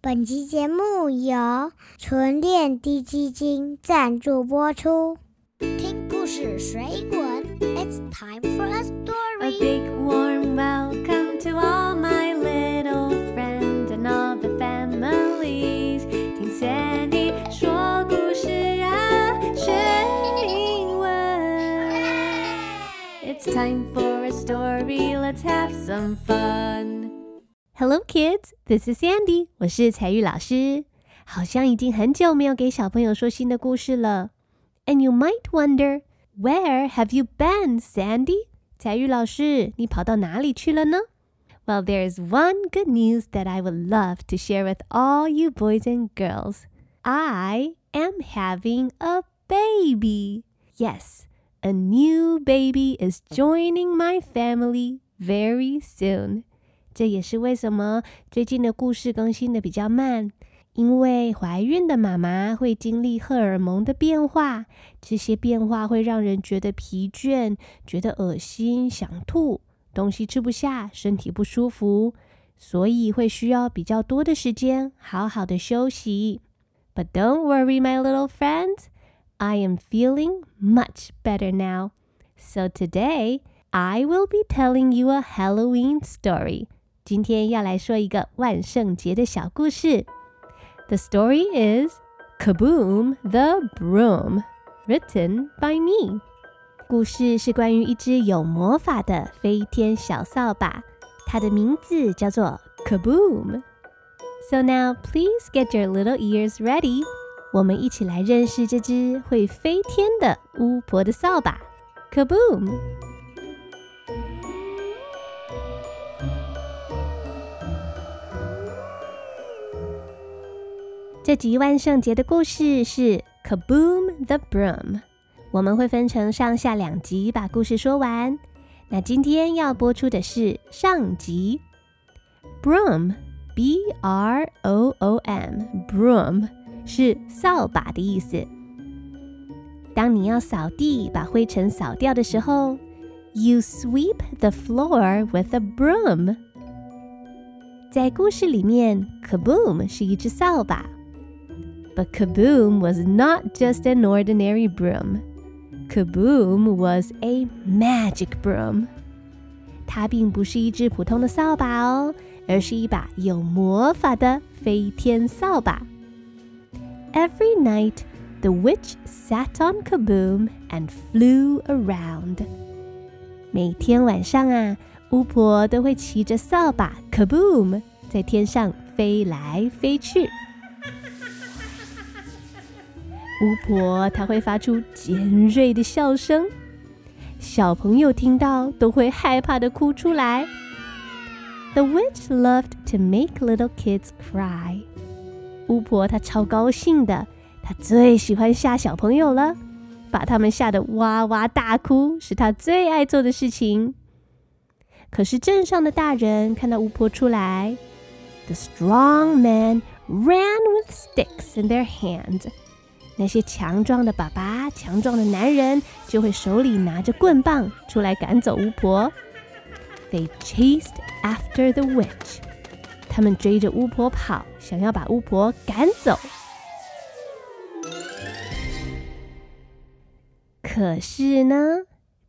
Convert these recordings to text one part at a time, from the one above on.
本集节目由纯恋低基金赞助播出。听故事水滚，It's time for a A story A。big warm welcome to all my little friends and all the families。听 Sandy 说故事啊，学英文。It's time for a story. Let's have some fun. Hello, kids. This is Sandy. 我是采聿老师。好像已经很久没有给小朋友说新的故事了。And you might wonder, where have you been, Sandy? 采聿老师，你跑到哪里去了呢？Well, there is one good news that I would love to share with all you boys and girls. I am having a baby. Yes, a new baby is joining my family very soon. 这也是为什么最近的故事更新的比较慢，因为怀孕的妈妈会经历荷尔蒙的变化，这些变化会让人觉得疲倦、觉得恶心、想吐、东西吃不下、身体不舒服，所以会需要比较多的时间好好的休息。But don't worry, my little friends, I am feeling much better now. So today I will be telling you a Halloween story. 今天要来说一个万圣节的小故事。The story is Kaboom the Broom, written by me. 故事是关于一只有魔法的飞天小扫把，它的名字叫做 Kaboom。So now please get your little ears ready. 我们一起来认识这只会飞天的巫婆的扫把 Kaboom。 这集万圣节的故事是 Kaboom the Broom，我们会分成上下两集把故事说完。那今天要播出的是上集，Broom B R O O M Broom 是扫把的意思。当你要扫地把灰尘扫掉的时候，You sweep the floor with a broom。在故事里面，Kaboom 是一只扫把。But Kaboom was not just an ordinary broom. Kaboom was a magic broom. 它并不是一只普通的扫把哦，而是一把有魔法的飞天扫把。Every night, the witch sat on Kaboom and flew around. 每天晚上啊，巫婆都会骑着扫把 Kaboom 在天上飞来飞去。 巫婆她会发出尖锐的笑声，小朋友听到都会害怕的哭出来。The witch loved to make little kids cry。巫婆她超高兴的，她最喜欢吓小朋友了，把他们吓得哇哇大哭，是她最爱做的事情。可是镇上的大人看到巫婆出来，The strong men ran with sticks in their hands。 那些强壮的爸爸、强壮的男人就会手里拿着棍棒出来赶走巫婆。They chased after the witch。他们追着巫婆跑，想要把巫婆赶走。可是呢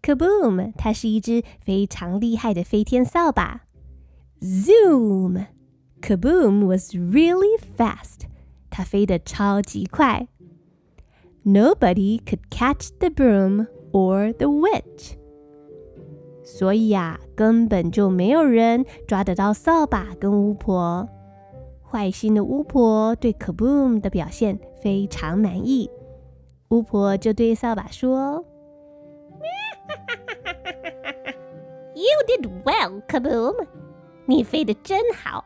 ，Kaboom，它是一只非常厉害的飞天扫把。Zoom，Kaboom was really fast。它飞得超级快。Nobody could catch the broom or the witch。所以啊，根本就没有人抓得到扫把跟巫婆。坏心的巫婆对 Kaboom 的表现非常满意，巫婆就对扫把说 You did well, Kaboom. 你飞得真好。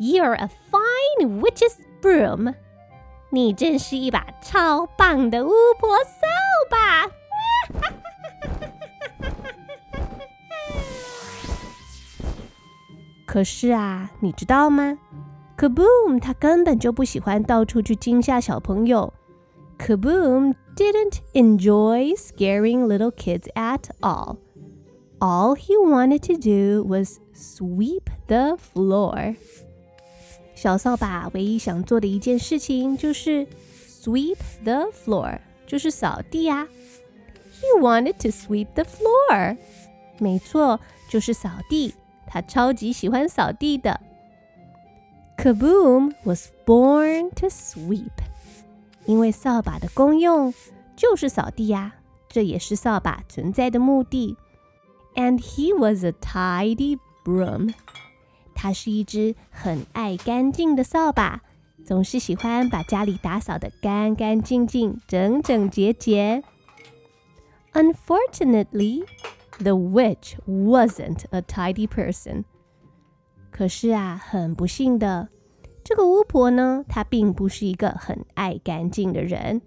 You're a fine witch's broom. 你真是一把超棒的巫婆扫把。可是啊，你知道吗？Kaboom 他根本就不喜欢到处去惊吓小朋友。Kaboom didn't enjoy scaring little kids at all. All he wanted to do was sweep the floor. 小扫把唯一想做的一件事情就是 sweep the floor，就是扫地呀。He wanted to sweep the floor。没错，就是扫地。他超级喜欢扫地的。Kaboom was born to sweep，因为扫把的功用就是扫地呀，这也是扫把存在的目的。And he was a tidy broom， 他是一只很爱干净的扫把，总是喜欢把家里打扫得干干净净、整整洁洁。Unfortunately, the witch wasn't a tidy person. 可是啊，很不幸的，这个巫婆呢，她并不是一个很爱干净的人，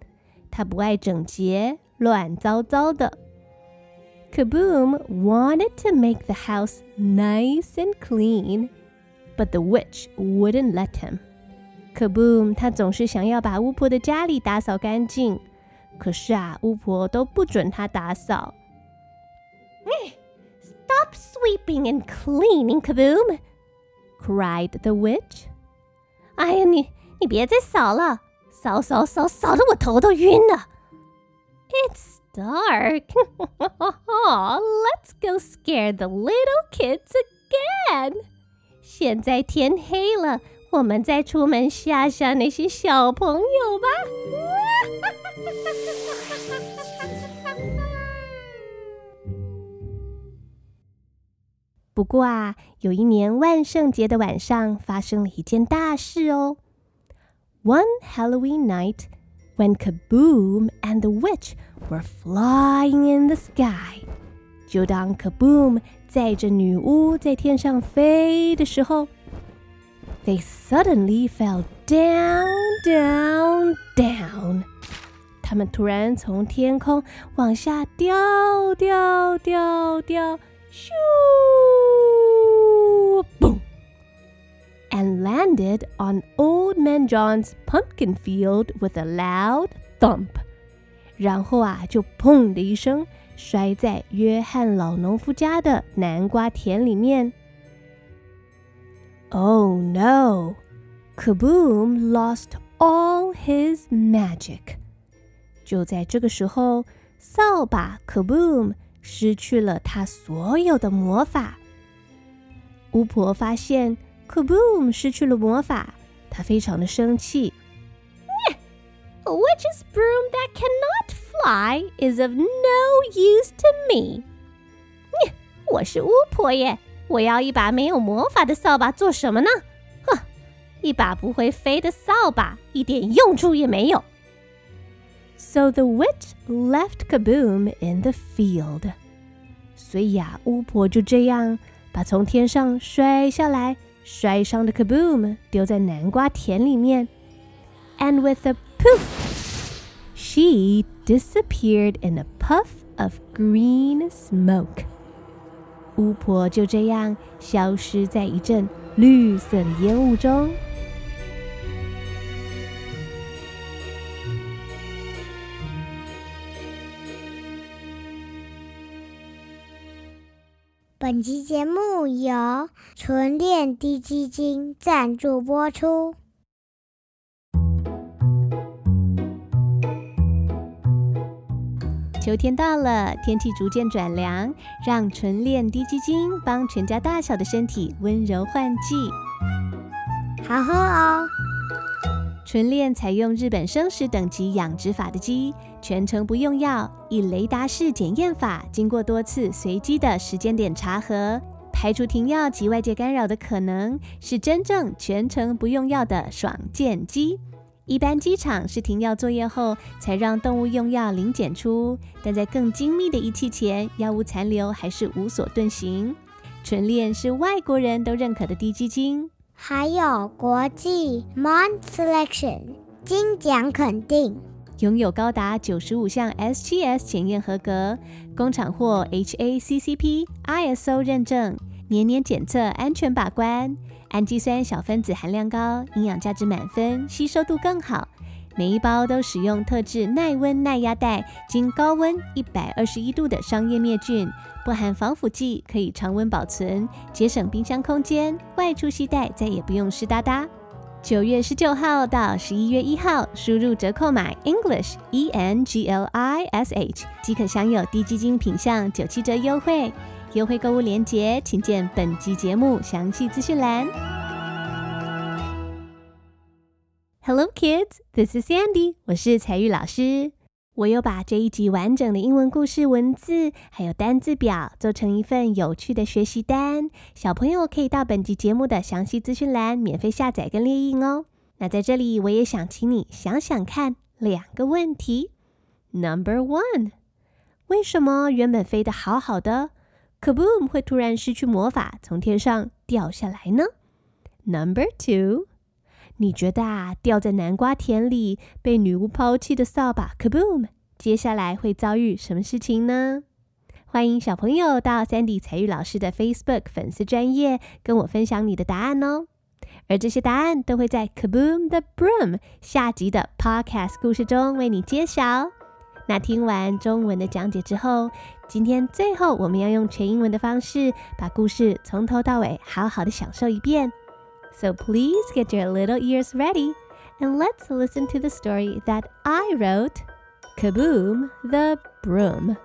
她不爱整洁，乱糟糟的。Kaboom wanted to make the house nice and clean, but the witch wouldn't let him. Kaboom，他总是想要把巫婆的家里打扫干净，可是啊，巫婆都不准他打扫。Stop sweeping and cleaning, Kaboom! cried the witch. 哎呀，你你别再扫了，扫扫扫扫的我头都晕了。It's dark. Let's go scare the little kids again. 现在天黑了，我们再出门吓吓那些小朋友吧。不过啊，有一年万圣节的晚上，发生了一件大事哦。One Halloween night, when Kaboom and the witch were flying in the sky，就当 Kaboom 载着女巫在天上飞的时候，they suddenly fell down, down, down。他们突然从天空往下掉，掉，掉，掉。shoo, boom, and landed on Old Man John's pumpkin field with a loud thump. 然后啊，就砰的一声 摔在约翰老农夫家的南瓜田里面。Oh no! Kaboom lost all his magic. 就在这个时候，扫把 Kaboom 失去了他所有的魔法。巫婆发现 Kaboom 失去了魔法，她非常的生气。A witch's broom that cannot fly is of no use to me。我是巫婆耶，我要一把没有魔法的扫把做什么呢？哼，一把不会飞的扫把一点用处也没有。So the witch left Kaboom in the field. 所以呀，巫婆就这样把从天上摔下来、摔伤的 Kaboom 丢在南瓜田里面。And with a poof, She disappeared in a puff of green smoke. 巫婆就这样消失在一阵绿色的烟雾中。本集节目由纯恋低基金赞助播出。秋天到了，天气逐渐转凉，让纯恋低基金帮全家大小的身体温柔换季，好喝哦。纯练采用日本生食等级养殖法的鸡，全程不用药，以雷达式检验法，经过多次随机的时间点查核，排除停药及外界干扰的可能，是真正全程不用药的爽健鸡。一般机场是停药作业后才让动物用药零检出，但在更精密的仪器前，药物残留还是无所遁形。纯链是外国人都认可的低基金。还有国际 Mon Selection 金奖肯定，拥有高达九十五项 SGS 检验合格，工厂获 HACCP、ISO 认证，年年检测安全把关，氨基酸小分子含量高，营养价值满分，吸收度更好。每一包都使用特制耐温耐压袋，经高温一百二十一度的商业灭菌，不含防腐剂，可以常温保存，节省冰箱空间。外出携带再也不用湿哒哒。九月十九号到十一月一号，输入折扣码 English E N G L I S H 即可享有低基金品项九七折优惠。优惠购物链接，请见本集节目详细资讯栏。Hello, kids. This is Sandy. 我是彩玉老师。我有把这一集完整的英文故事文字还有单字表做成一份有趣的学习单，小朋友可以到本集节目的详细资讯栏免费下载跟列印哦。那在这里，我也想请你想想看两个问题。Number one，为什么原本飞得好好的，Kaboom 会突然失去魔法，从天上掉下来呢？Number two。你觉得啊，掉在南瓜田里被女巫抛弃的扫把，Kaboom！接下来会遭遇什么事情呢？欢迎小朋友到 Sandy 彩玉老师的 Facebook 粉丝专业跟我分享你的答案哦。而这些答案都会在 Kaboom the Broom 下集的 Podcast 故事中为你揭晓。那听完中文的讲解之后，今天最后我们要用全英文的方式把故事从头到尾好好的享受一遍。So please get your little ears ready and let's listen to the story that I wrote Kaboom the Broom,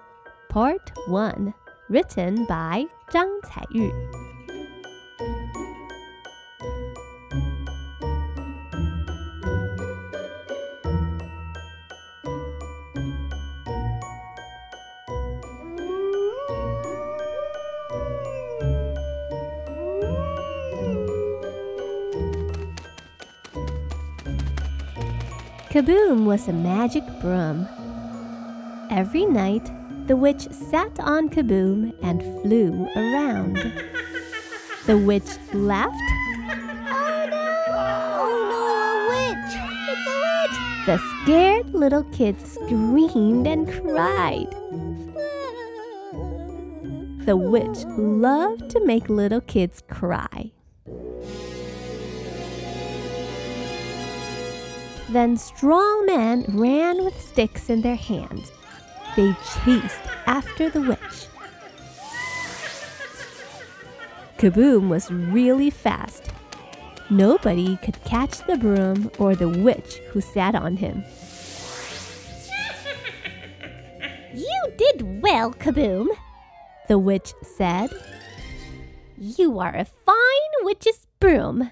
Part 1, written by Zhang Caiyu. Kaboom was a magic broom. Every night, the witch sat on Kaboom and flew around. The witch laughed. Oh no! Oh no, a witch! It's a witch! The scared little kids screamed and cried. The witch loved to make little kids cry. Then strong men ran with sticks in their hands. They chased after the witch. Kaboom was really fast. Nobody could catch the broom or the witch who sat on him. You did well, Kaboom, the witch said. You are a fine witch's broom.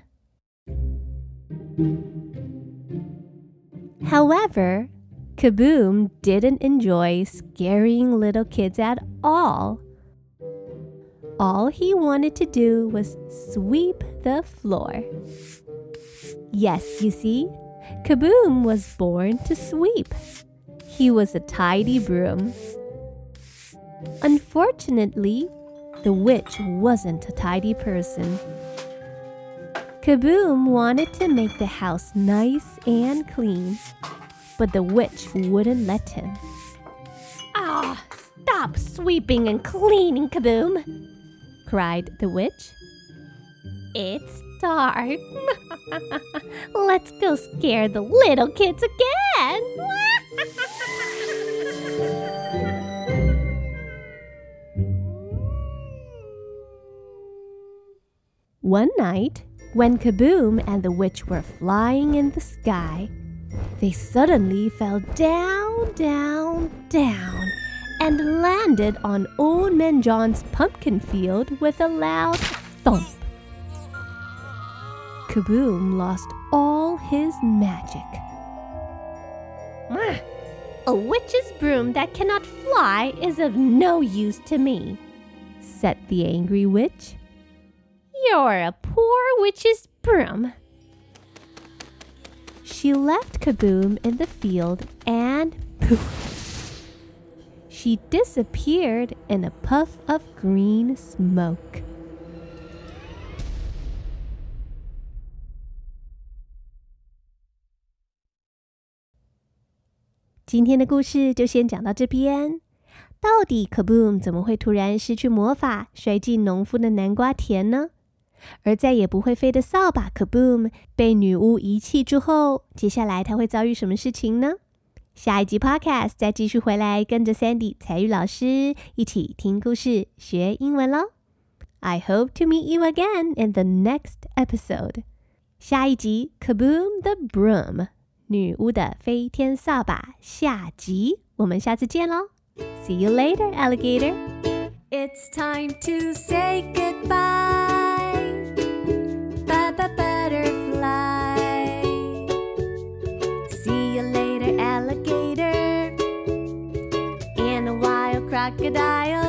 However, Kaboom didn't enjoy scaring little kids at all. All he wanted to do was sweep the floor. Yes, you see, Kaboom was born to sweep. He was a tidy broom. Unfortunately, the witch wasn't a tidy person. Kaboom wanted to make the house nice and clean, but the witch wouldn't let him. Ah, stop sweeping and cleaning, Kaboom! cried the witch. It's dark. Let's go scare the little kids again. One night, when Kaboom and the witch were flying in the sky, they suddenly fell down, down, down, and landed on Old Man John's pumpkin field with a loud thump. Kaboom lost all his magic. A witch's broom that cannot fly is of no use to me, said the angry witch. You're a poor witch's broom. She left Kaboom in the field and poof! She disappeared in a puff of green smoke. 今天的故事就先讲到这边。到底 Kaboom 怎么会突然失去魔法，摔进农夫的南瓜田呢？ 而再也不会飞的扫把 Kaboom 被女巫遗弃之后，接下来他会遭遇什么事情呢？下一集 Podcast 再继续回来，跟着 Sandy 采聿老师一起听故事学英文喽。I hope to meet you again in the next episode。下一集 Kaboom the Broom 女巫的飞天扫把下集，我们下次见喽。See you later, alligator. It's time to say goodbye. Crocodile.